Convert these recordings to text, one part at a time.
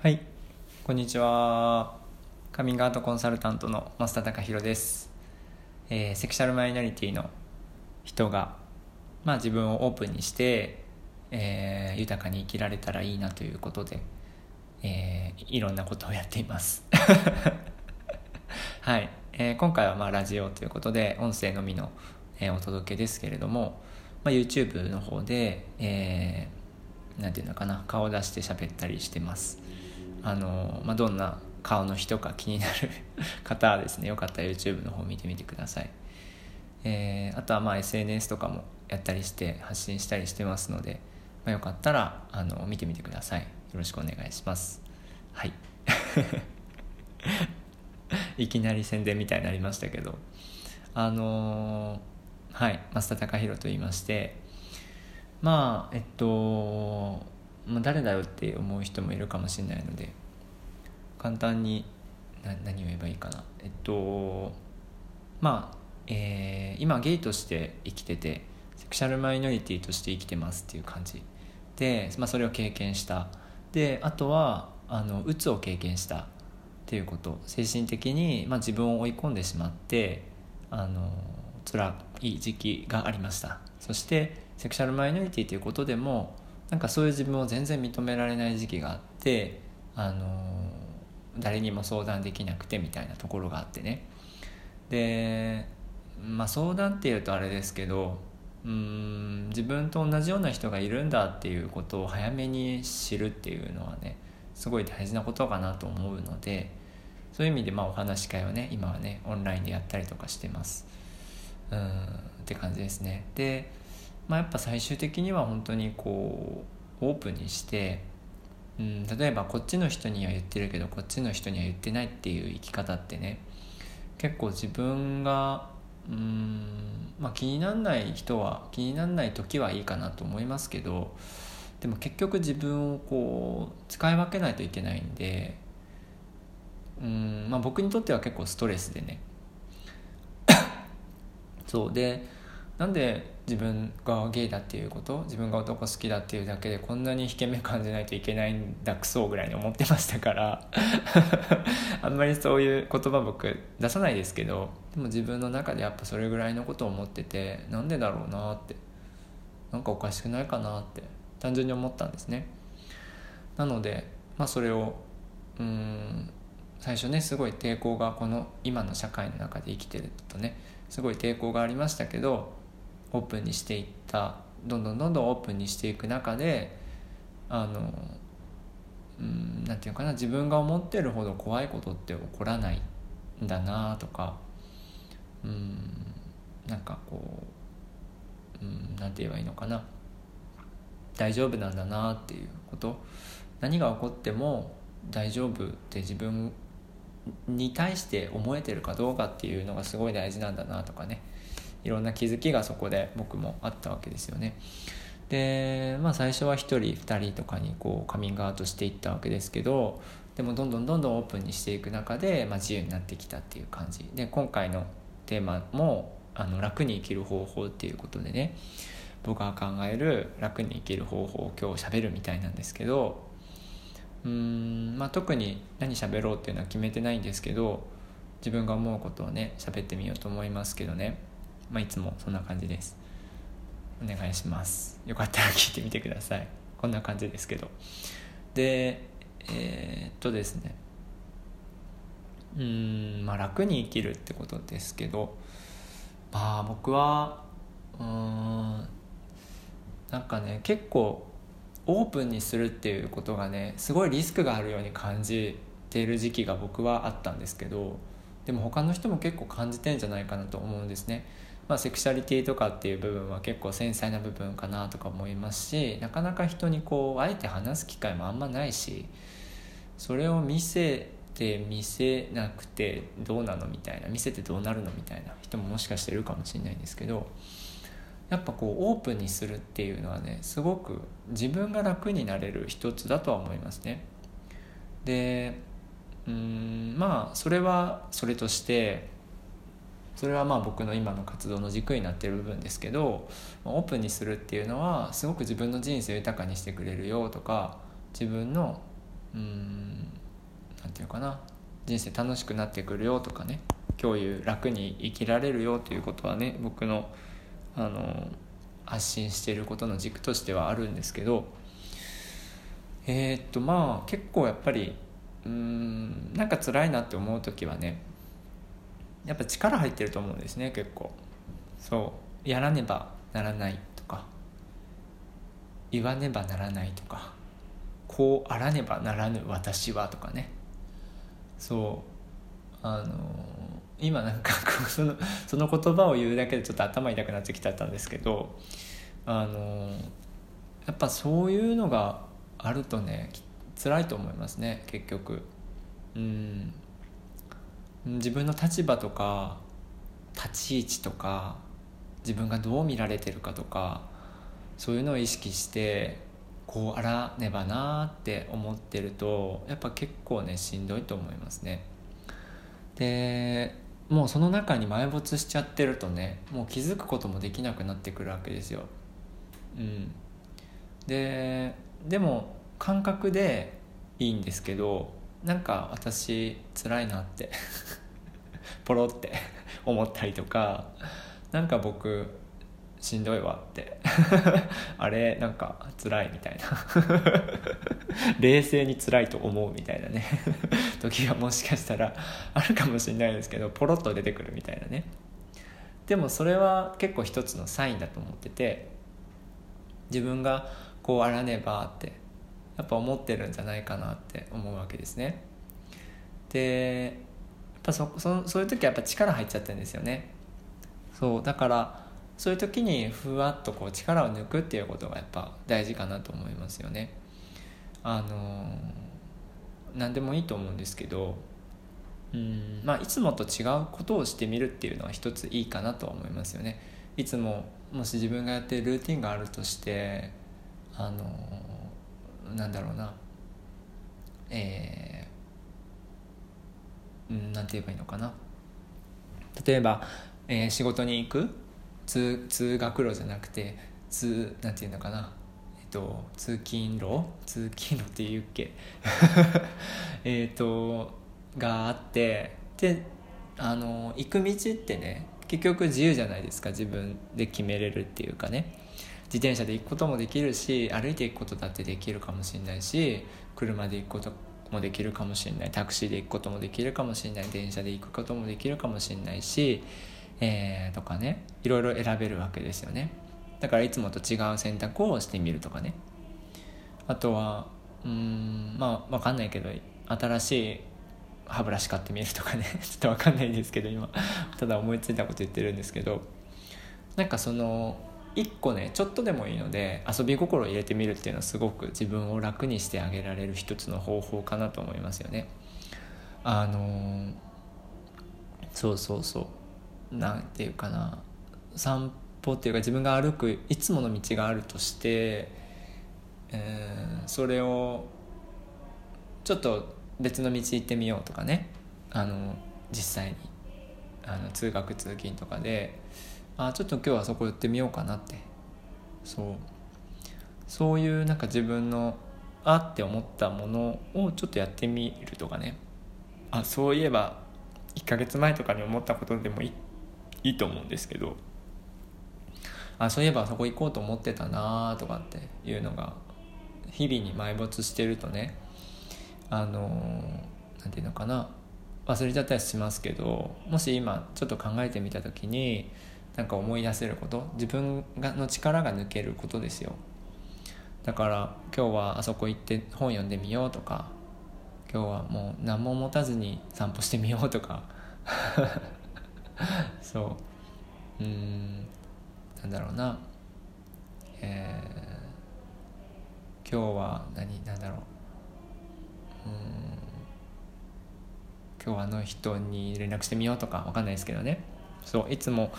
はい、こんにちは。カミングアウトコンサルタントの増田隆弘です。えーセクシャルマイノリティの人が、まあ、自分をオープンにして、えー豊かに生きられたらいいなということで、えーいろんなことをやっています。はい、えー今回はまあラジオということで音声のみの、えーお届けですけれども、まあ、YouTube の方で、えーなんていうのかな顔を出して喋ったりしてますあの、まあ、どんな顔の人か気になる 方はですねよかったら YouTube の方見てみてください、えーあとはまあ SNS とかもやったりして発信したりしてますので、まあ、よかったらあの見てみてください。よろしくお願いします。はい。いきなり宣伝みたいになりましたけど。あのーはい。増田隆弘と言いまして。まあえっと、まあ、誰だよって思う人もいるかもしれないので簡単にな何を言えばいいかな。えっとまあ、えー今ゲイとして生きててセクシャルマイノリティとして生きてますっていう感じ。で、まあ、それを経験した。であとはあのうつを経験したっていうこと。精神的に、まあ、自分を追い込んでしまってあの辛い時期がありました。そしてセクシャルマイノリティということでもなんかそういう自分を全然認められない時期があってあの誰にも相談できなくてみたいなところがあってね。でまあ相談っていうとあれですけどうん自分と同じような人がいるんだっていうことを早めに知るっていうのはねすごい大事なことかなと思うのでそういう意味でまあお話し会をね今はねオンラインでやったりとかしてます。うんって感じですね。で、まあ、やっぱ最終的には本当にこうオープンにして、うん、例えばこっちの人には言ってるけどこっちの人には言ってないっていう生き方ってね結構自分がうん、まあ、気にならない人は気にならない時はいいかなと思いますけどでも結局自分をこう使い分けないといけないんでうん、まあ、僕にとっては結構ストレスでね。そうでなんで自分がゲイだっていうこと自分が男好きだっていうだけでこんなに引け目感じないといけないんだクソぐらいに思ってましたから あんまりそういう言葉僕出さないですけどでも自分の中でやっぱそれぐらいのことを思っててなんでだろうなってなんかおかしくないかなって単純に思ったんですね。なのでまあそれをうん最初ねすごい抵抗がこの今の社会の中で生きてるとねすごい抵抗がありましたけどオープンにしていったどんどんどんどんオープンにしていく中であのうんなんていうかな自分が思ってるほど怖いことって起こらないんだなとかうんなんかこううんなんて言えばいいのかな大丈夫なんだなっていうこと何が起こっても大丈夫って自分に対して思えてるかどうかっていうのがすごい大事なんだなとかね。いろんな気づきがそこで僕もあったわけですよね。でまあ最初は1人2人とかにこうカミングアウトしていったわけですけどでもどんどんどんどんオープンにしていく中で、まあ、自由になってきたっていう感じ。で今回のテーマもあの楽に生きる方法っていうことでね僕が考える楽に生きる方法を今日喋るみたいなんですけどうーんまあ特に何喋ろうっていうのは決めてないんですけど自分が思うことをね喋ってみようと思いますけどね。まあいつもそんな感じです。お願いします。よかったら聞いてみてください。こんな感じですけど。でえーっとですね。うんまあ楽に生きるってことですけど。まあ僕はうんなんかね結構オープンにするっていうことがねすごいリスクがあるように感じている時期が僕はあったんですけどでも他の人も結構感じてんじゃないかなと思うんですね。まあ、セクシャリティとかっていう部分は結構繊細な部分かなとか思いますしなかなか人にこうあえて話す機会もあんまないしそれを見せて見せなくてどうなのみたいな見せてどうなるのみたいな人ももしかしているかもしれないんですけどやっぱこうオープンにするっていうのはねすごく自分が楽になれる一つだとは思いますね。でうんまあそれはそれとしてそれはまあ僕の今の活動の軸になってる部分ですけどオープンにするっていうのはすごく自分の人生を豊かにしてくれるよとか自分のうんなんていうかな人生楽しくなってくるよとかね今日いう楽に生きられるよということはね僕のあの発信していることの軸としてはあるんですけどえー、っとまあ結構やっぱりうんなんか辛いなって思う時はねやっぱ力入ってると思うんですね結構。そう。やらねばならないとか。言わねばならないとか。こうあらねばならぬ私はとかね。そう。あの今なんか そのその言葉を言うだけでちょっと頭痛くなってきちゃったんですけどあのやっぱそういうのがあるとね辛いと思いますね結局。うん。自分の立場とか立ち位置とか自分がどう見られてるかとかそういうのを意識してこうあらねばなって思ってるとやっぱ結構ねしんどいと思いますね。でもうその中に埋没しちゃってるとねもう気づくこともできなくなってくるわけですよ。うん。ででも感覚でいいんですけどなんか私辛いなって ポロって思ったりとかなんか僕しんどいわって あれなんか辛いみたいな 冷静に辛いと思うみたいなね時がもしかしたらあるかもしれないですけどポロッと出てくるみたいなね。でもそれは結構一つのサインだと思ってて自分がこうあらねばってやっぱ思ってるんじゃないかなって思うわけですね。でやっぱそそそういう時はやっぱ力入っちゃってるんですよね。そうだからそういう時にふわっとこう力を抜くっていうことがやっぱ大事かなと思いますよね。あの何でもいいと思うんですけどうんまあいつもと違うことをしてみるっていうのは一ついいかなと思いますよね。いつももし自分がやってるルーティンがあるとしてあのなんだろうな。えー、うんなんて言えばいいのかな。例えば、えー、仕事に行く？通通学路じゃなくて通なんていうのかな。えっと通勤路？通勤路って言うっけ？えっとがあってであの行く道ってね結局自由じゃないですか。自分で決めれるっていうかね。自転車で行くこともできるし歩いていくことだってできるかもしれないし車で行くこともできるかもしれないタクシーで行くこともできるかもしれない電車で行くこともできるかもしれないしえー、とかねいろいろ選べるわけですよね。だからいつもと違う選択をしてみるとかね。あとはうんまあ分かんないけど新しい歯ブラシ買ってみるとかね。ちょっと分かんないんですけど今。ただ思いついたこと言ってるんですけど。なんかその一個ねちょっとでもいいので遊び心を入れてみるっていうのはすごく自分を楽にしてあげられる一つの方法かなと思いますよね。あのそうそうそう。なんていうかな。散歩っていうか自分が歩くいつもの道があるとして、えー、それをちょっと別の道行ってみようとかね。あの実際にあの通学通勤とかであちょっと今日はそこ行ってみようかなって。そう。そういうなんか自分のあって思ったものをちょっとやってみるとかね。あそういえば1ヶ月前とかに思ったことでもいいいいと思うんですけど。あそういえばそこ行こうと思ってたなとかっていうのが日々に埋没してるとね。あの何て言うのかな。忘れちゃったりしますけどもし今ちょっと考えてみた時になんか思い出せること自分がの力が抜けることですよ。だから今日はあそこ行って本読んでみようとか今日はもう何も持たずに散歩してみようとか。そう。うんなんだろうな。えー、今日は何なんだろう。うん今日はあの人に連絡してみようとかわかんないですけどね。そういつも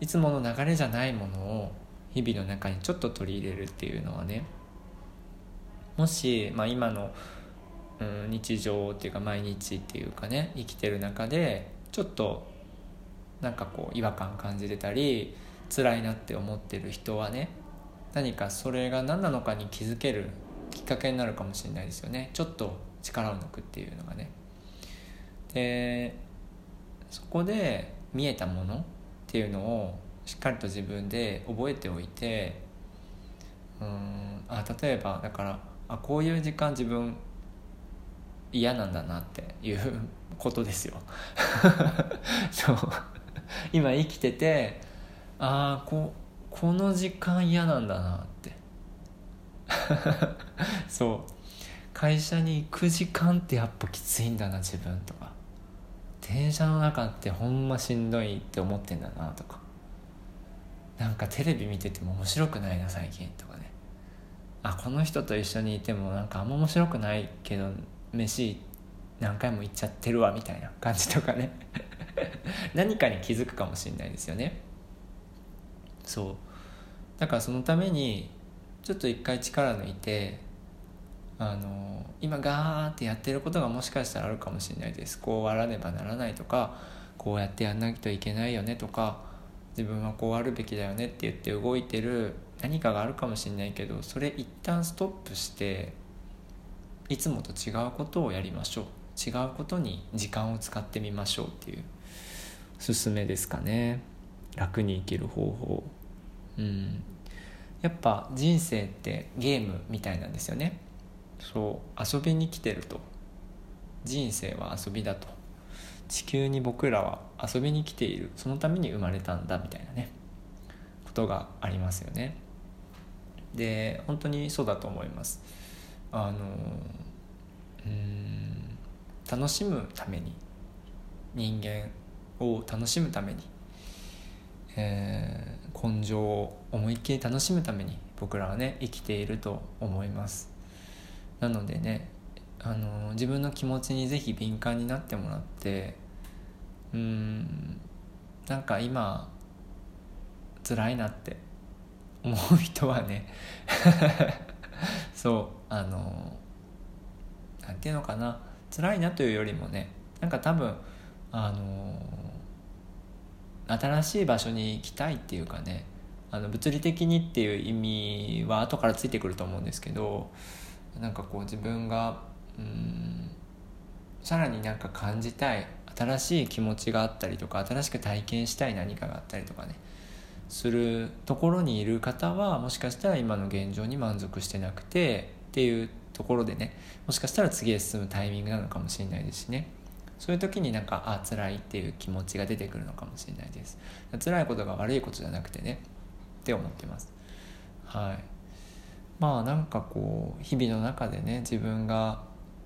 いつもの流れじゃないものを日々の中にちょっと取り入れるっていうのはねもし、まあ、今の、うん、日常っていうか毎日っていうかね生きてる中でちょっとなんかこう違和感感じてたり辛いなって思ってる人はね何かそれが何なのかに気づけるきっかけになるかもしれないですよね。ちょっと力を抜くっていうのがね。でそこで見えたものっていうのをしっかりと自分で覚えておいてうんあ例えばだからあこういう時間自分嫌なんだなっていうことですよ。そう。今生きててああここの時間嫌なんだなって。そう。会社に行く時間ってやっぱきついんだな自分とか。電車の中ってほんましんどいって思ってんだなとか。なんかテレビ見てても面白くないな最近とかね。あこの人と一緒にいてもなんかあんま面白くないけど飯何回も行っちゃってるわみたいな感じとかね。何かに気づくかもしれないですよね。そう。だからそのためにちょっと一回力抜いてあの今ガーってやってることがもしかしたらあるかもしれないです。こうあらねばならないとかこうやってやんないといけないよねとか自分はこうあるべきだよねって言って動いてる何かがあるかもしれないけどそれ一旦ストップしていつもと違うことをやりましょう。違うことに時間を使ってみましょうっていう勧めですかね。楽に生きる方法。うん。やっぱ人生ってゲームみたいなんですよね。そう遊びに来てると。人生は遊びだと。地球に僕らは遊びに来ている。そのために生まれたんだみたいなね。ことがありますよね。で本当にそうだと思います。あのうん楽しむために人間を楽しむために、えー、根性を思いっきり楽しむために僕らはね生きていると思います。なのでねあの自分の気持ちにぜひ敏感になってもらってうんなんか今辛いなって思う人はね そうあのなんていうのかな辛いなというよりもねなんか多分あの新しい場所に行きたいっていうかねあの物理的にっていう意味は後からついてくると思うんですけどなんかこう自分がうんさらになんか感じたい新しい気持ちがあったりとか新しく体験したい何かがあったりとかねするところにいる方はもしかしたら今の現状に満足してなくてっていうところでねもしかしたら次へ進むタイミングなのかもしれないですしね。そういう時になんかあ辛いっていう気持ちが出てくるのかもしれないです。辛いことが悪いことじゃなくてねって思ってます。はい。まあなんかこう日々の中でね自分が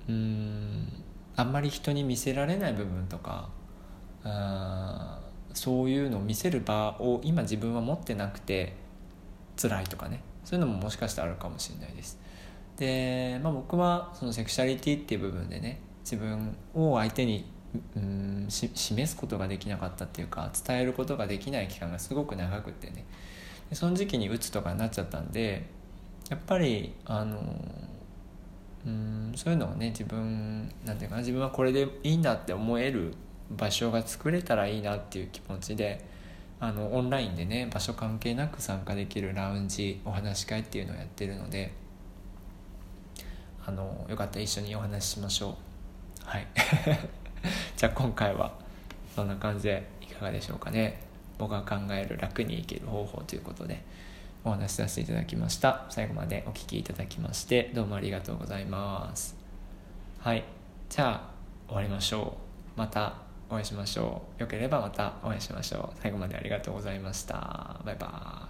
うんあんまり人に見せられない部分とかあそういうのを見せる場を今自分は持ってなくて辛いとかねそういうのももしかしたらあるかもしれないです。で、まあ、僕はそのセクシャリティっていう部分でね自分を相手にうん示すことができなかったっていうか伝えることができない期間がすごく長くってねその時期にうつとかになっちゃったんでやっぱりあのうんそういうのをね自分なんていうかな自分はこれでいいんだって思える場所が作れたらいいなっていう気持ちであのオンラインでね場所関係なく参加できるラウンジお話し会っていうのをやってるのであのよかったら一緒にお話ししましょう。はい。じゃあ今回はそんな感じでいかがでしょうかね。僕が考える楽に生きる方法ということで。お話しさせていただきました。最後までお聴きいただきましてどうもありがとうございます。はい。じゃあ終わりましょう。またお会いしましょう。よければまたお会いしましょう。最後までありがとうございました。バイバーイ。